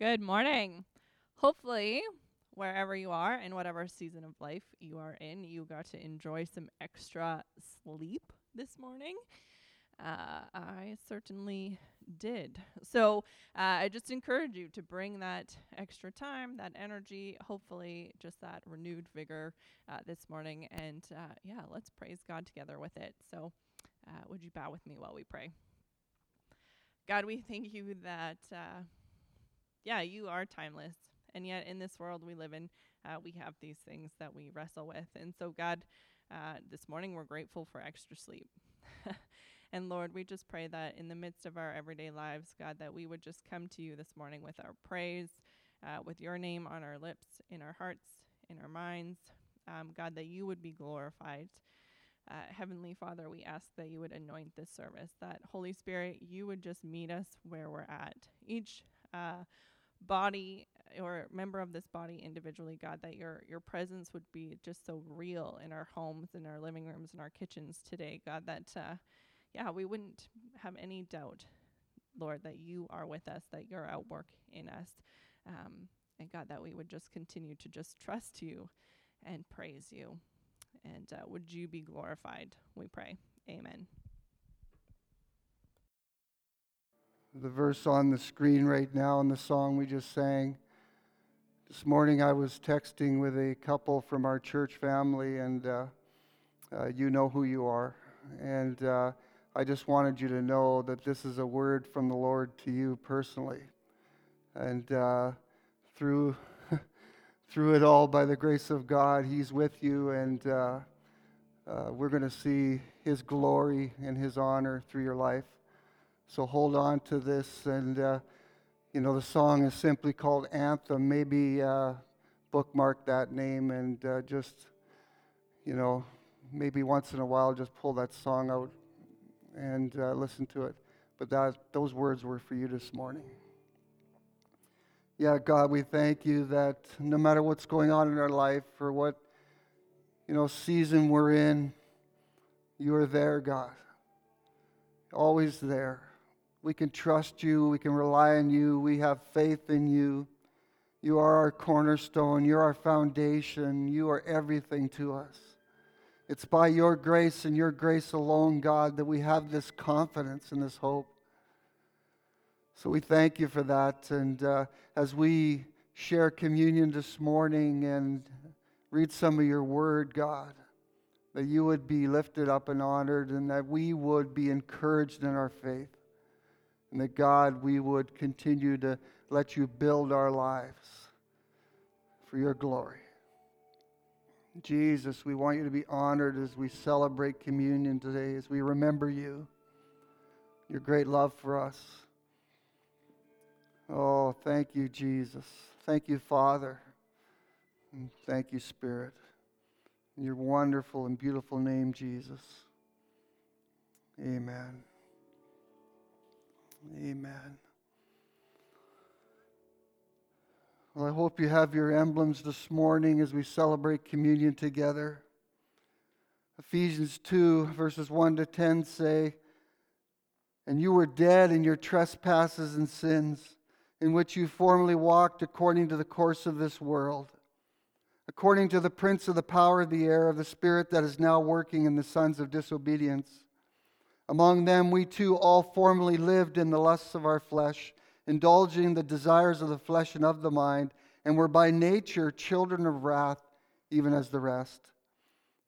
Good morning. Hopefully, wherever you are and whatever season of life you are in, you got to enjoy some extra sleep this morning. Uh, I certainly did. So uh, I just encourage you to bring that extra time, that energy, hopefully just that renewed vigor uh, this morning. And uh, yeah, let's praise God together with it. So uh, would you bow with me while we pray? God, we thank you that, uh, yeah, you are timeless. And yet in this world we live in, uh, we have these things that we wrestle with. And so, God, this morning we're grateful for extra sleep. And Lord, we just pray that in the midst of our everyday lives, God, that we would just come to you this morning with our praise, uh, with your name on our lips, in our hearts, in our minds. Um, God, that you would be glorified. Uh, Heavenly Father, we ask that you would anoint this service, that Holy Spirit, you would just meet us where we're at. Each uh, body or member of this body individually, God, that your your presence would be just so real in our homes, in our living rooms, in our kitchens today, God, that uh, yeah, we wouldn't have any doubt, Lord, that you are with us, that you're at work in us. Um, and God, that we would just continue to just trust you and praise you. And uh, would you be glorified, we pray. Amen. The verse on the screen right now in the song we just sang. This morning I was texting with a couple from our church family, and uh, uh, you know who you are. And uh, I just wanted you to know that this is a word from the Lord to you personally. And uh, through, through it all, by the grace of God, He's with you, and uh, uh, we're going to see His glory and His honor through your life. So hold on to this. And, uh, you know, the song is simply called Anthem. Maybe uh, bookmark that name and uh, just, you know, maybe once in a while just pull that song out and uh, listen to it. But that, those words were for you this morning. Yeah, God, we thank you that no matter what's going on in our life or what you know season we're in, you are there, God. Always there. We can trust you. We can rely on you. We have faith in you. You are our cornerstone. You're our foundation. You are everything to us. It's by your grace and your grace alone, God, that we have this confidence and this hope. So we thank you for that. And uh, as we share communion this morning and read some of your word, God, that you would be lifted up and honored and that we would be encouraged in our faith. And that, God, we would continue to let you build our lives for your glory. Jesus, we want you to be honored as we celebrate communion today, as we remember you, your great love for us. Oh, thank you, Jesus. Thank you, Father. And thank you, Spirit. In your wonderful and beautiful name, Jesus. Amen. Amen. Well, I hope you have your emblems this morning as we celebrate communion together. Ephesians 2, verses 1 to 10 say, And you were dead in your trespasses and sins, in which you formerly walked according to the course of this world, according to the prince of the power of the air, of the spirit that is now working in the sons of disobedience. Among them, we too all formerly lived in the lusts of our flesh indulging the desires of the flesh and of the mind, and were by nature children of wrath, even as the rest.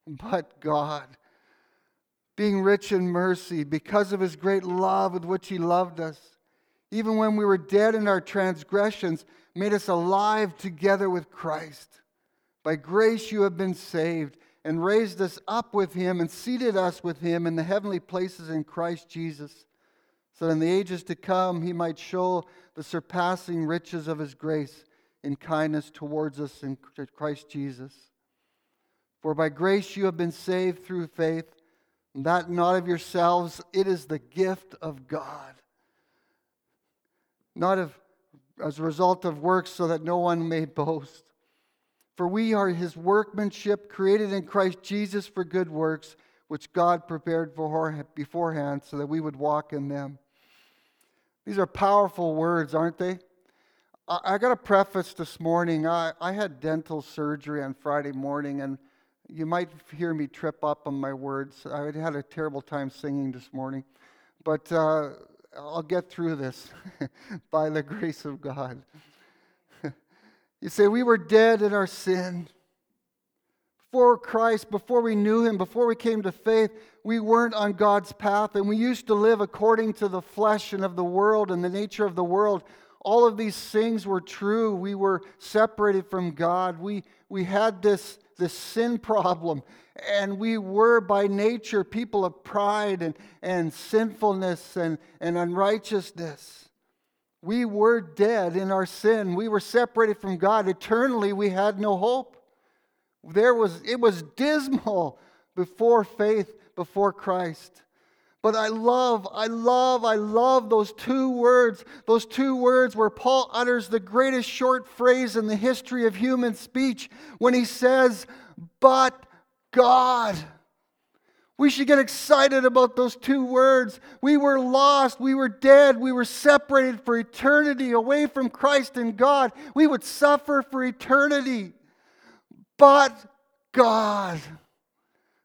But God, being rich in mercy, because of his great love with which he loved us, even when we were dead in our transgressions, made us alive together with Christ. By grace you have been saved, and raised us up with him, and seated us with him in the heavenly places in Christ Jesus so that in the ages to come he might show the surpassing riches of his grace in kindness towards us in Christ Jesus. For by grace you have been saved through faith, that not of yourselves, it is the gift of God. Not of, as a result of works, so that no one may boast. For we are his workmanship, created in Christ Jesus for good works, which God prepared for beforehand so that we would walk in them. These are powerful words, aren't they? I, I got a preface this morning. I, I had dental surgery on Friday morning, and you might hear me trip up on my words. I had a terrible time singing this morning, but uh, I'll get through this by the grace of God. You say, We were dead in our sin. Before Christ, before we knew Him, before we came to faith, we weren't on God's path, and we used to live according to the flesh and of the world and the nature of the world. All of these things were true. We were separated from God. We, we had this, this sin problem, and we were by nature people of pride and, and sinfulness and, and unrighteousness. We were dead in our sin. We were separated from God. Eternally, we had no hope. There was, it was dismal before faith, before Christ. But I love, I love, I love those two words, those two words where Paul utters the greatest short phrase in the history of human speech when he says, But God. We should get excited about those two words. We were lost. We were dead. We were separated for eternity away from Christ and God. We would suffer for eternity. But God,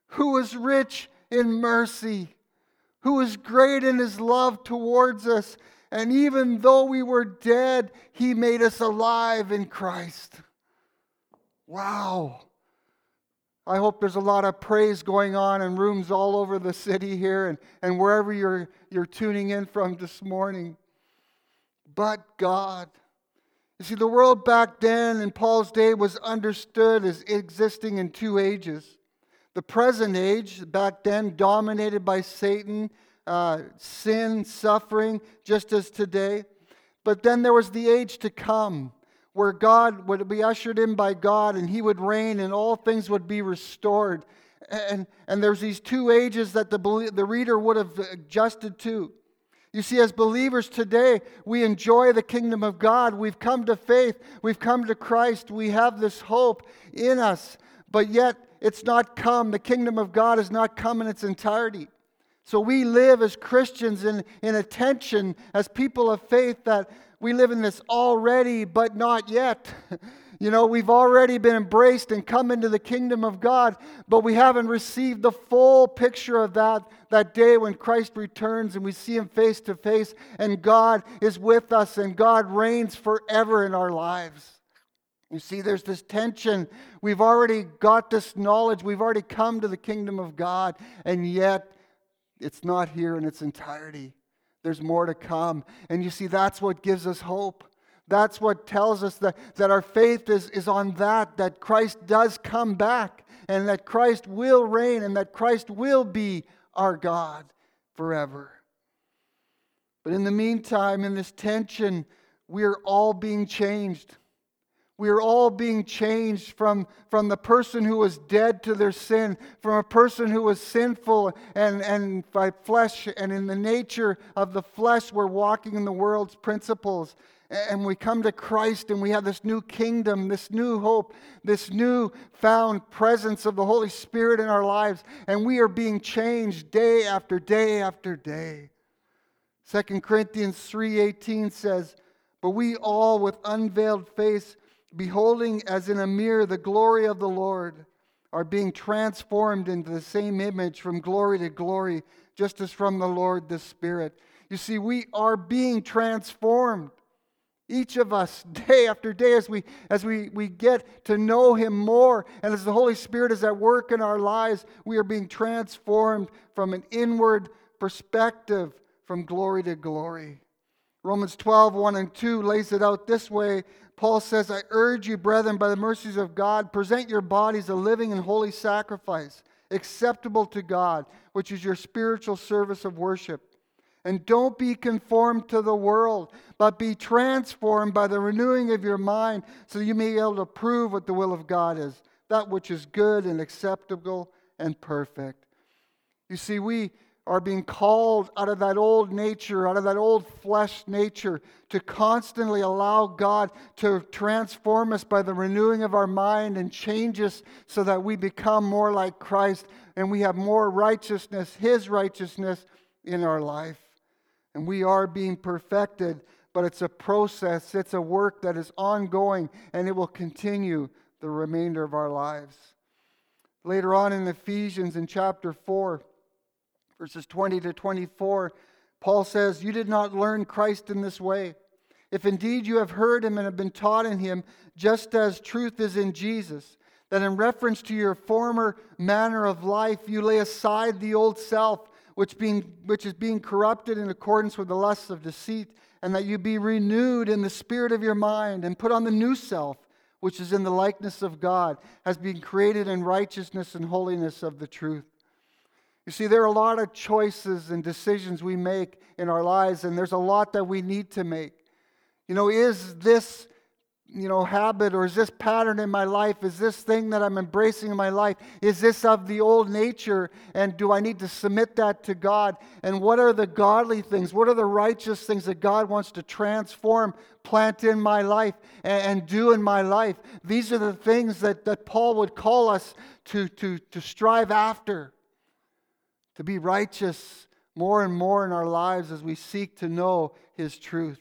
who was rich in mercy, who is great in his love towards us. And even though we were dead, he made us alive in Christ. Wow. I hope there's a lot of praise going on in rooms all over the city here and, and wherever you're, you're tuning in from this morning. But God. You see, the world back then in Paul's day was understood as existing in two ages. The present age, back then, dominated by Satan, uh, sin, suffering, just as today. But then there was the age to come where God would be ushered in by God and he would reign and all things would be restored. And, and there's these two ages that the, the reader would have adjusted to. You see, as believers today, we enjoy the kingdom of God. We've come to faith. We've come to Christ. We have this hope in us. But yet, it's not come. The kingdom of God has not come in its entirety. So we live as Christians in, in a tension, as people of faith, that we live in this already, but not yet. You know, we've already been embraced and come into the kingdom of God, but we haven't received the full picture of that that day when Christ returns and we see him face to face and God is with us and God reigns forever in our lives. You see, there's this tension. We've already got this knowledge. We've already come to the kingdom of God, and yet it's not here in its entirety. There's more to come. And you see, that's what gives us hope. That's what tells us that, that our faith is, is on that, that Christ does come back, and that Christ will reign, and that Christ will be our God forever. But in the meantime, in this tension, we are all being changed. We are all being changed from, from the person who was dead to their sin, from a person who was sinful and, and by flesh and in the nature of the flesh, we're walking in the world's principles. And we come to Christ and we have this new kingdom, this new hope, this new found presence of the Holy Spirit in our lives. And we are being changed day after day after day. 2 Corinthians 3:18 says, "But we all with unveiled face beholding as in a mirror the glory of the Lord, are being transformed into the same image from glory to glory, just as from the Lord the Spirit. You see, we are being transformed. Each of us, day after day, as we as we, we get to know him more, and as the Holy Spirit is at work in our lives, we are being transformed from an inward perspective from glory to glory. Romans 12, 1 and 2 lays it out this way Paul says, I urge you, brethren, by the mercies of God, present your bodies a living and holy sacrifice, acceptable to God, which is your spiritual service of worship. And don't be conformed to the world, but be transformed by the renewing of your mind, so you may be able to prove what the will of God is, that which is good and acceptable and perfect. You see, we are being called out of that old nature, out of that old flesh nature, to constantly allow God to transform us by the renewing of our mind and change us so that we become more like Christ and we have more righteousness, His righteousness in our life. And we are being perfected but it's a process, it's a work that is ongoing, and it will continue the remainder of our lives. Later on in Ephesians in chapter 4, verses 20 to 24, Paul says, You did not learn Christ in this way. If indeed you have heard him and have been taught in him, just as truth is in Jesus, that in reference to your former manner of life, you lay aside the old self, which, being, which is being corrupted in accordance with the lusts of deceit, and that you be renewed in the spirit of your mind, and put on the new self, which is in the likeness of God, has been created in righteousness and holiness of the truth. You see, there are a lot of choices and decisions we make in our lives, and there's a lot that we need to make. You know, is this, you know, habit or is this pattern in my life, is this thing that I'm embracing in my life, is this of the old nature? And do I need to submit that to God? And what are the godly things? What are the righteous things that God wants to transform, plant in my life, and, and do in my life? These are the things that, that Paul would call us to, to, to strive after, to be righteous more and more in our lives as we seek to know His truth.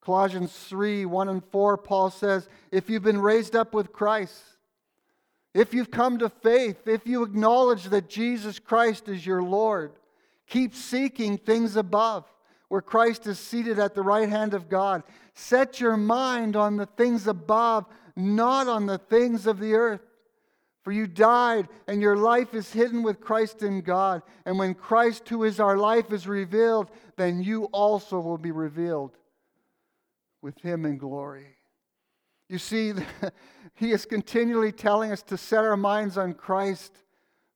Colossians 3 1 and 4, Paul says, If you've been raised up with Christ, if you've come to faith, if you acknowledge that Jesus Christ is your Lord, keep seeking things above, where Christ is seated at the right hand of God. Set your mind on the things above, not on the things of the earth. For you died, and your life is hidden with Christ in God. And when Christ, who is our life, is revealed, then you also will be revealed with him in glory. You see, he is continually telling us to set our minds on Christ.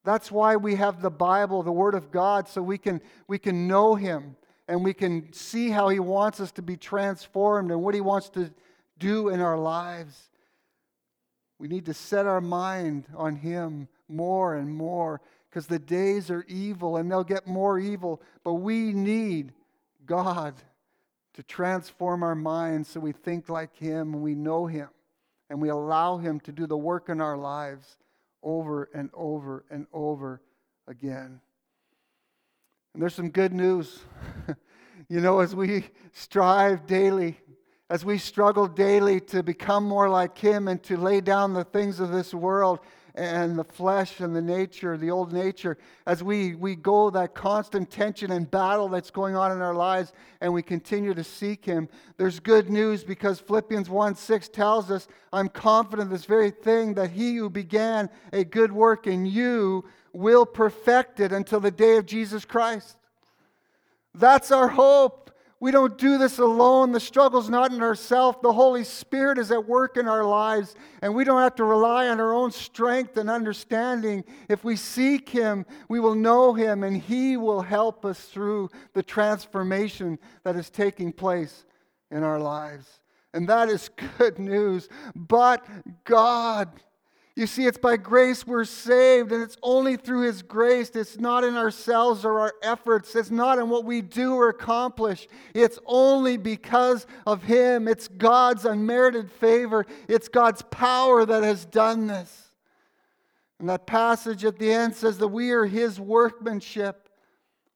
That's why we have the Bible, the Word of God, so we can, we can know him and we can see how he wants us to be transformed and what he wants to do in our lives. We need to set our mind on him more and more because the days are evil and they'll get more evil, but we need God to transform our minds so we think like Him and we know Him and we allow Him to do the work in our lives over and over and over again. And there's some good news. you know, as we strive daily, as we struggle daily to become more like Him and to lay down the things of this world and the flesh and the nature, the old nature, as we, we go that constant tension and battle that's going on in our lives and we continue to seek Him, there's good news because Philippians 1 6 tells us, I'm confident this very thing that He who began a good work in you will perfect it until the day of Jesus Christ. That's our hope. We don't do this alone. The struggle's not in ourselves. The Holy Spirit is at work in our lives, and we don't have to rely on our own strength and understanding. If we seek Him, we will know Him, and He will help us through the transformation that is taking place in our lives. And that is good news. But God, you see, it's by grace we're saved, and it's only through His grace. It's not in ourselves or our efforts. It's not in what we do or accomplish. It's only because of Him. It's God's unmerited favor. It's God's power that has done this. And that passage at the end says that we are His workmanship.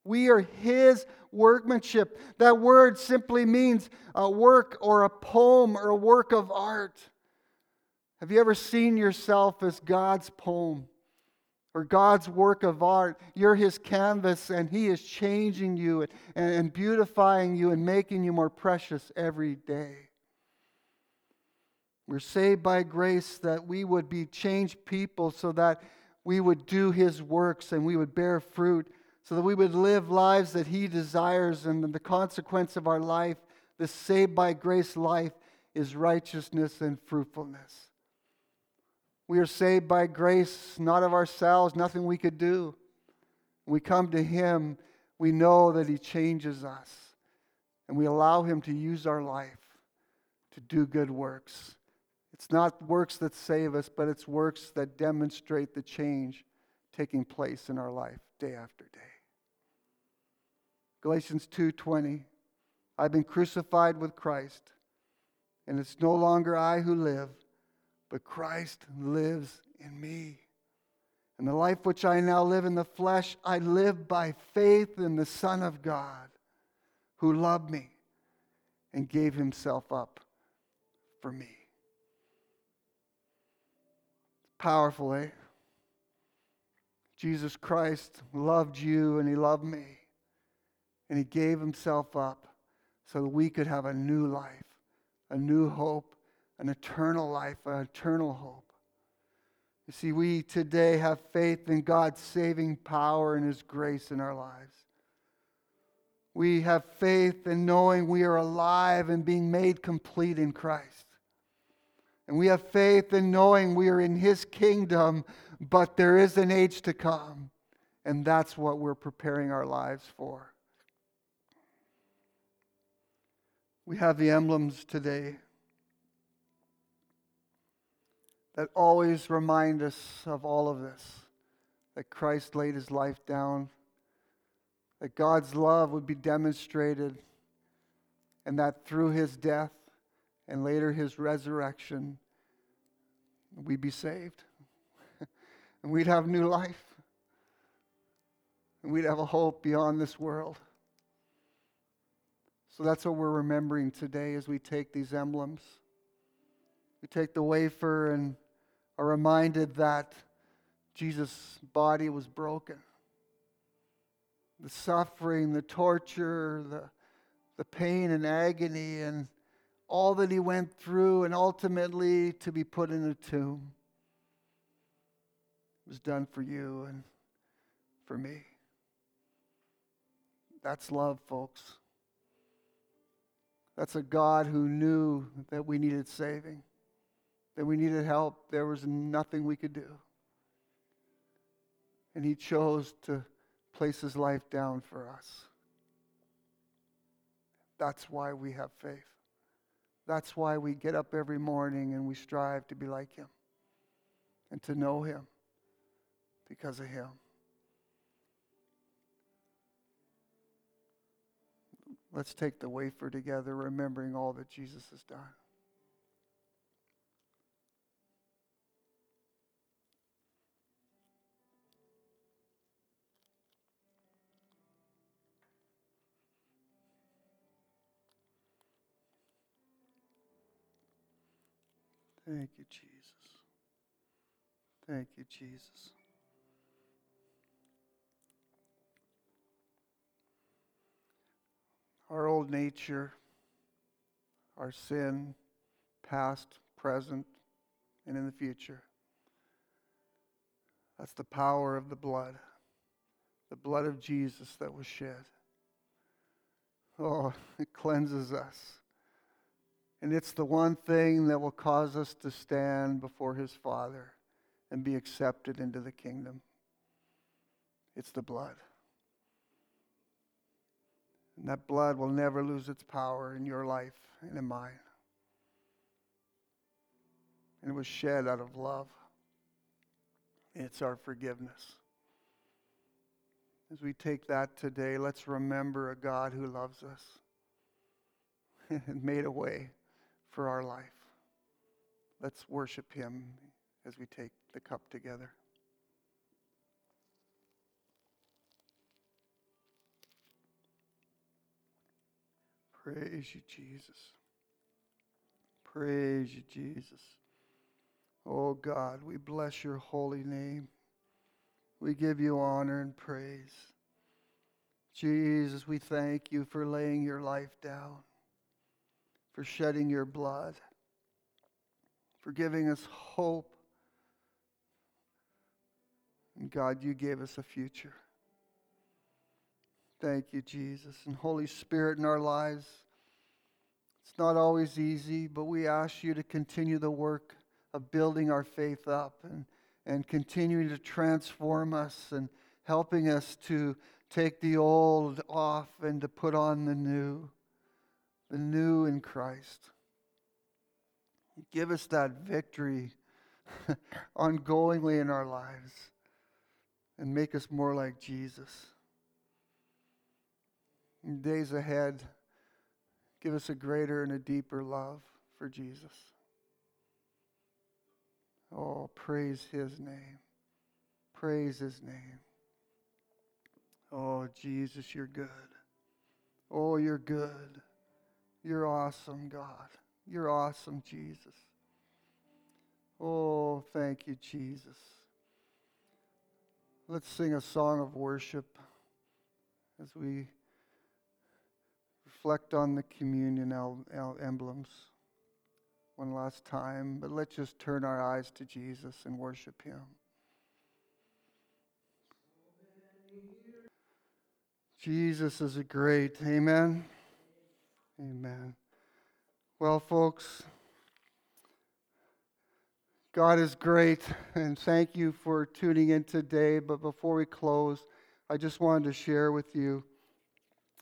We are His workmanship. That word simply means a work or a poem or a work of art. Have you ever seen yourself as God's poem or God's work of art? You're His canvas, and He is changing you and, and beautifying you and making you more precious every day. We're saved by grace that we would be changed people so that we would do His works and we would bear fruit, so that we would live lives that He desires. And the consequence of our life, the saved by grace life, is righteousness and fruitfulness. We are saved by grace, not of ourselves, nothing we could do. We come to Him, we know that He changes us, and we allow Him to use our life to do good works. It's not works that save us, but it's works that demonstrate the change taking place in our life day after day. Galatians 2:20 I've been crucified with Christ, and it's no longer I who live, but Christ lives in me. And the life which I now live in the flesh, I live by faith in the Son of God who loved me and gave himself up for me. Powerful, eh? Jesus Christ loved you and he loved me. And he gave himself up so that we could have a new life, a new hope, an eternal life, an eternal hope. You see, we today have faith in God's saving power and his grace in our lives. We have faith in knowing we are alive and being made complete in Christ. And we have faith in knowing we are in His kingdom, but there is an age to come. And that's what we're preparing our lives for. We have the emblems today that always remind us of all of this that Christ laid his life down that God's love would be demonstrated, and that through his death and later his resurrection, we'd be saved. and we'd have new life. And we'd have a hope beyond this world. So that's what we're remembering today as we take these emblems. We take the wafer and are reminded that Jesus' body was broken the suffering, the torture, the, the pain and agony, and all that he went through, and ultimately to be put in a tomb was done for you and for me. That's love, folks. That's a God who knew that we needed saving, that we needed help. There was nothing we could do. And He chose to place his life down for us. That's why we have faith. That's why we get up every morning and we strive to be like him and to know him because of him. Let's take the wafer together, remembering all that Jesus has done. Thank you, Jesus. Thank you, Jesus. Our old nature, our sin, past, present, and in the future. That's the power of the blood, the blood of Jesus that was shed. Oh, it cleanses us. And it's the one thing that will cause us to stand before his Father and be accepted into the kingdom. It's the blood. And that blood will never lose its power in your life and in mine. And it was shed out of love. It's our forgiveness. As we take that today, let's remember a God who loves us and made a way for our life. Let's worship him as we take the cup together. Praise you, Jesus. Praise you, Jesus. Oh God, we bless your holy name. We give you honor and praise. Jesus, we thank you for laying your life down for shedding your blood, for giving us hope. And God, you gave us a future. Thank you, Jesus. And Holy Spirit in our lives, it's not always easy, but we ask you to continue the work of building our faith up and, and continuing to transform us and helping us to take the old off and to put on the new the new in Christ. Give us that victory ongoingly in our lives and make us more like Jesus. In days ahead, give us a greater and a deeper love for Jesus. Oh, praise his name. Praise his name. Oh, Jesus, you're good. Oh, you're good. You're awesome, God. You're awesome, Jesus. Oh, thank you, Jesus. Let's sing a song of worship as we reflect on the communion el- el- emblems one last time, but let's just turn our eyes to Jesus and worship Him. Jesus is a great. Amen. Amen. Well, folks, God is great, and thank you for tuning in today. But before we close, I just wanted to share with you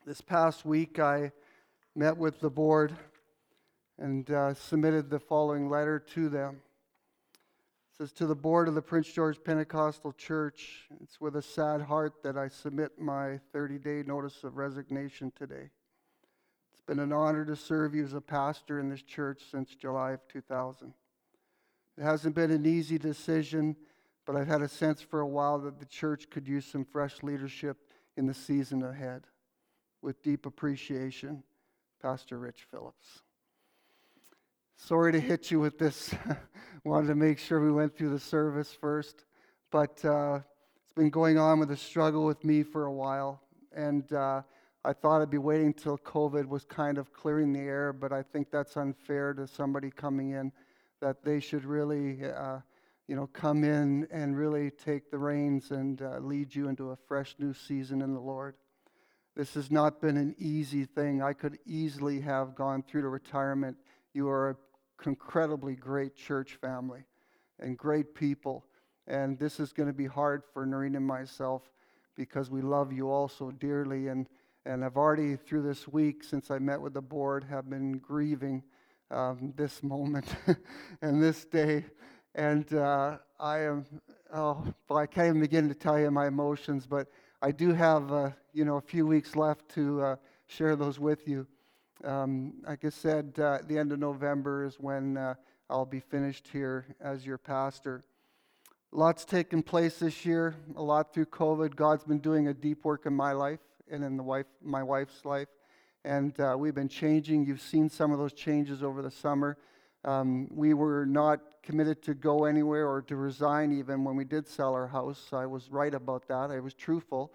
this past week I met with the board and uh, submitted the following letter to them. It says, To the board of the Prince George Pentecostal Church, it's with a sad heart that I submit my 30 day notice of resignation today. Been an honor to serve you as a pastor in this church since July of 2000. It hasn't been an easy decision, but I've had a sense for a while that the church could use some fresh leadership in the season ahead. With deep appreciation, Pastor Rich Phillips. Sorry to hit you with this. Wanted to make sure we went through the service first, but uh, it's been going on with a struggle with me for a while, and uh, I thought I'd be waiting until COVID was kind of clearing the air, but I think that's unfair to somebody coming in that they should really, uh, you know, come in and really take the reins and uh, lead you into a fresh new season in the Lord. This has not been an easy thing. I could easily have gone through to retirement. You are an incredibly great church family and great people. And this is going to be hard for Noreen and myself because we love you all so dearly. And, and I've already, through this week, since I met with the board, have been grieving um, this moment and this day. And uh, I am, oh, well, I can't even begin to tell you my emotions, but I do have, uh, you know, a few weeks left to uh, share those with you. Um, like I said, uh, the end of November is when uh, I'll be finished here as your pastor. Lots taken place this year, a lot through COVID. God's been doing a deep work in my life and in the wife, my wife's life and uh, we've been changing. You've seen some of those changes over the summer. Um, we were not committed to go anywhere or to resign even when we did sell our house. I was right about that. I was truthful.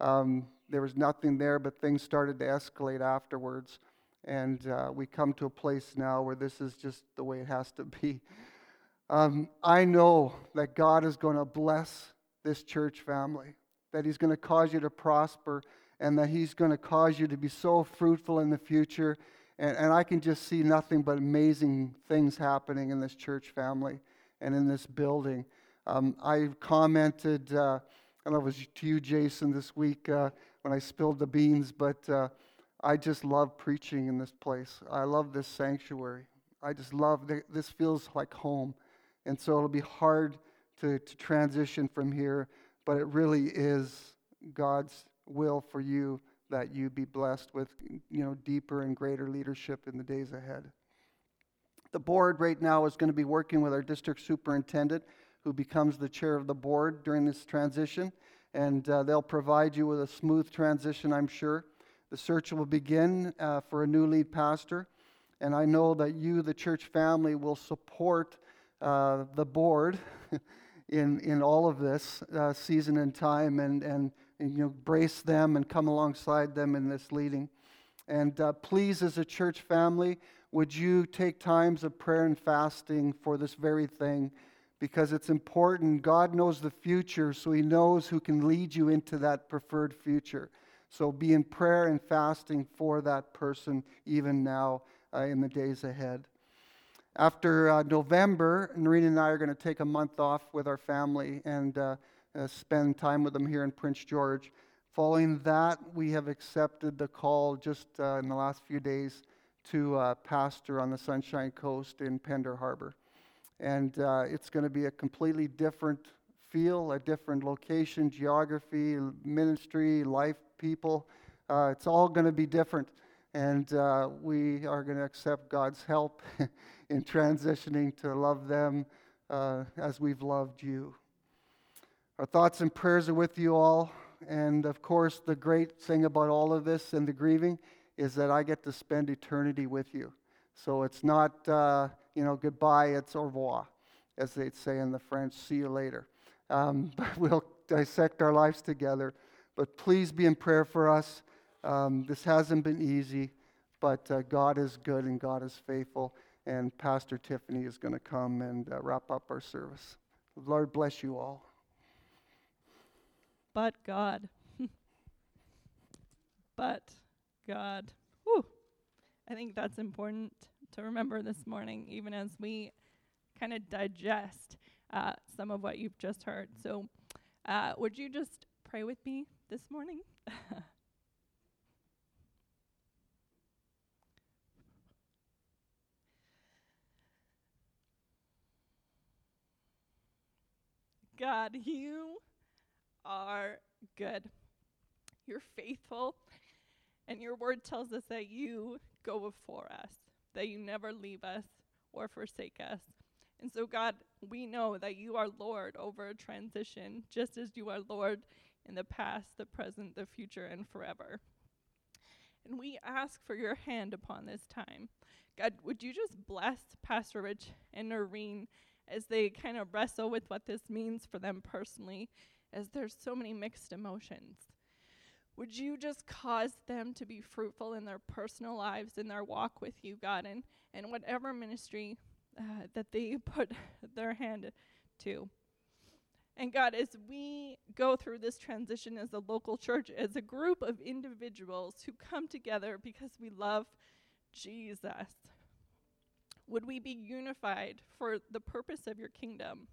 Um, there was nothing there, but things started to escalate afterwards. And uh, we come to a place now where this is just the way it has to be. Um, I know that God is going to bless this church family, that He's going to cause you to prosper and that He's going to cause you to be so fruitful in the future. And, and I can just see nothing but amazing things happening in this church family and in this building. Um, I commented, uh, I know it was to you, Jason, this week uh, when I spilled the beans, but uh, I just love preaching in this place. I love this sanctuary. I just love the, this feels like home. And so it'll be hard to, to transition from here, but it really is God's will for you that you be blessed with you know deeper and greater leadership in the days ahead. The board right now is going to be working with our district superintendent who becomes the chair of the board during this transition and uh, they'll provide you with a smooth transition I'm sure. The search will begin uh, for a new lead pastor and I know that you the church family will support uh, the board in in all of this uh, season and time and and and, you know, brace them and come alongside them in this leading. And uh, please, as a church family, would you take times of prayer and fasting for this very thing? Because it's important. God knows the future, so He knows who can lead you into that preferred future. So be in prayer and fasting for that person even now uh, in the days ahead. After uh, November, Noreen and I are going to take a month off with our family and uh, spend time with them here in Prince George. Following that, we have accepted the call just uh, in the last few days to uh, pastor on the Sunshine Coast in Pender Harbor. And uh, it's going to be a completely different feel, a different location, geography, ministry, life, people. Uh, it's all going to be different. And uh, we are going to accept God's help in transitioning to love them as we've loved you. Our thoughts and prayers are with you all. And of course, the great thing about all of this and the grieving is that I get to spend eternity with you. So it's not, uh, you know, goodbye, it's au revoir, as they'd say in the French, see you later. Um, but we'll dissect our lives together. But please be in prayer for us. Um, this hasn't been easy, but uh, God is good and God is faithful. And Pastor Tiffany is going to come and uh, wrap up our service. Lord bless you all. But God. but God. Whew. I think that's important to remember this morning, even as we kind of digest uh, some of what you've just heard. So, uh, would you just pray with me this morning? God, you are good. You're faithful. And your word tells us that you go before us, that you never leave us or forsake us. And so, God, we know that you are Lord over a transition, just as you are Lord in the past, the present, the future, and forever. And we ask for your hand upon this time. God, would you just bless Pastor Rich and Noreen as they kind of wrestle with what this means for them personally, as there's so many mixed emotions? Would you just cause them to be fruitful in their personal lives, in their walk with you, God, and, and whatever ministry uh, that they put their hand to? And God, as we go through this transition as a local church, as a group of individuals who come together because we love Jesus, would we be unified for the purpose of your kingdom?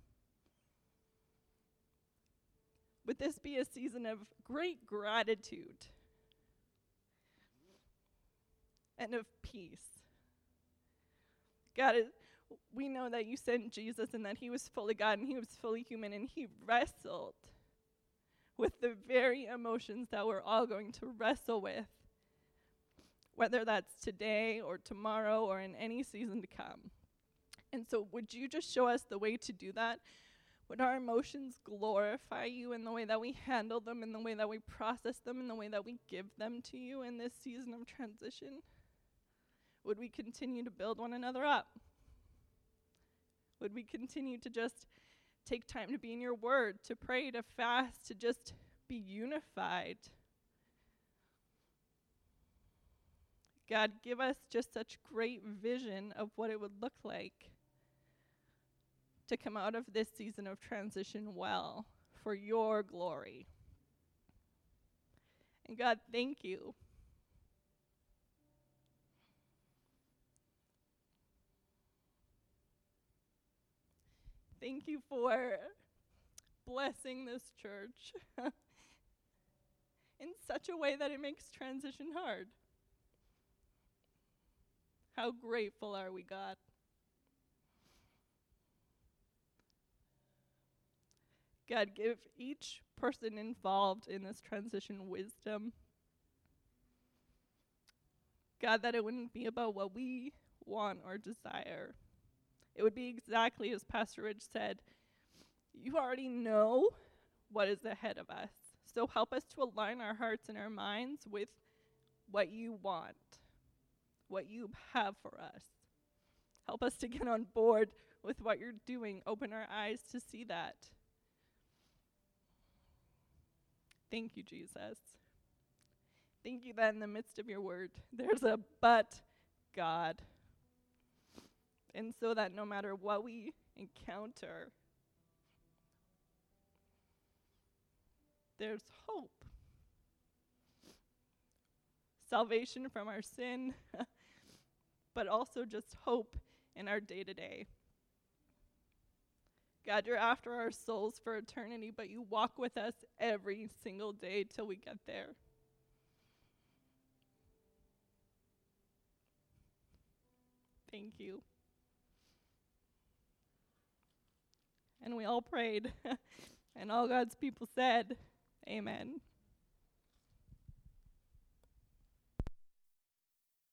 Would this be a season of great gratitude and of peace? God, we know that you sent Jesus and that he was fully God and he was fully human and he wrestled with the very emotions that we're all going to wrestle with, whether that's today or tomorrow or in any season to come. And so, would you just show us the way to do that? Would our emotions glorify you in the way that we handle them, in the way that we process them, in the way that we give them to you in this season of transition? Would we continue to build one another up? Would we continue to just take time to be in your word, to pray, to fast, to just be unified? God, give us just such great vision of what it would look like to come out of this season of transition well for your glory. And God, thank you. Thank you for blessing this church in such a way that it makes transition hard. How grateful are we, God? God, give each person involved in this transition wisdom. God, that it wouldn't be about what we want or desire. It would be exactly as Pastor Rich said you already know what is ahead of us. So help us to align our hearts and our minds with what you want, what you have for us. Help us to get on board with what you're doing. Open our eyes to see that. Thank you, Jesus. Thank you that in the midst of your word, there's a but God. And so that no matter what we encounter, there's hope. Salvation from our sin, but also just hope in our day to day. God, you're after our souls for eternity, but you walk with us every single day till we get there. Thank you. And we all prayed, and all God's people said, Amen.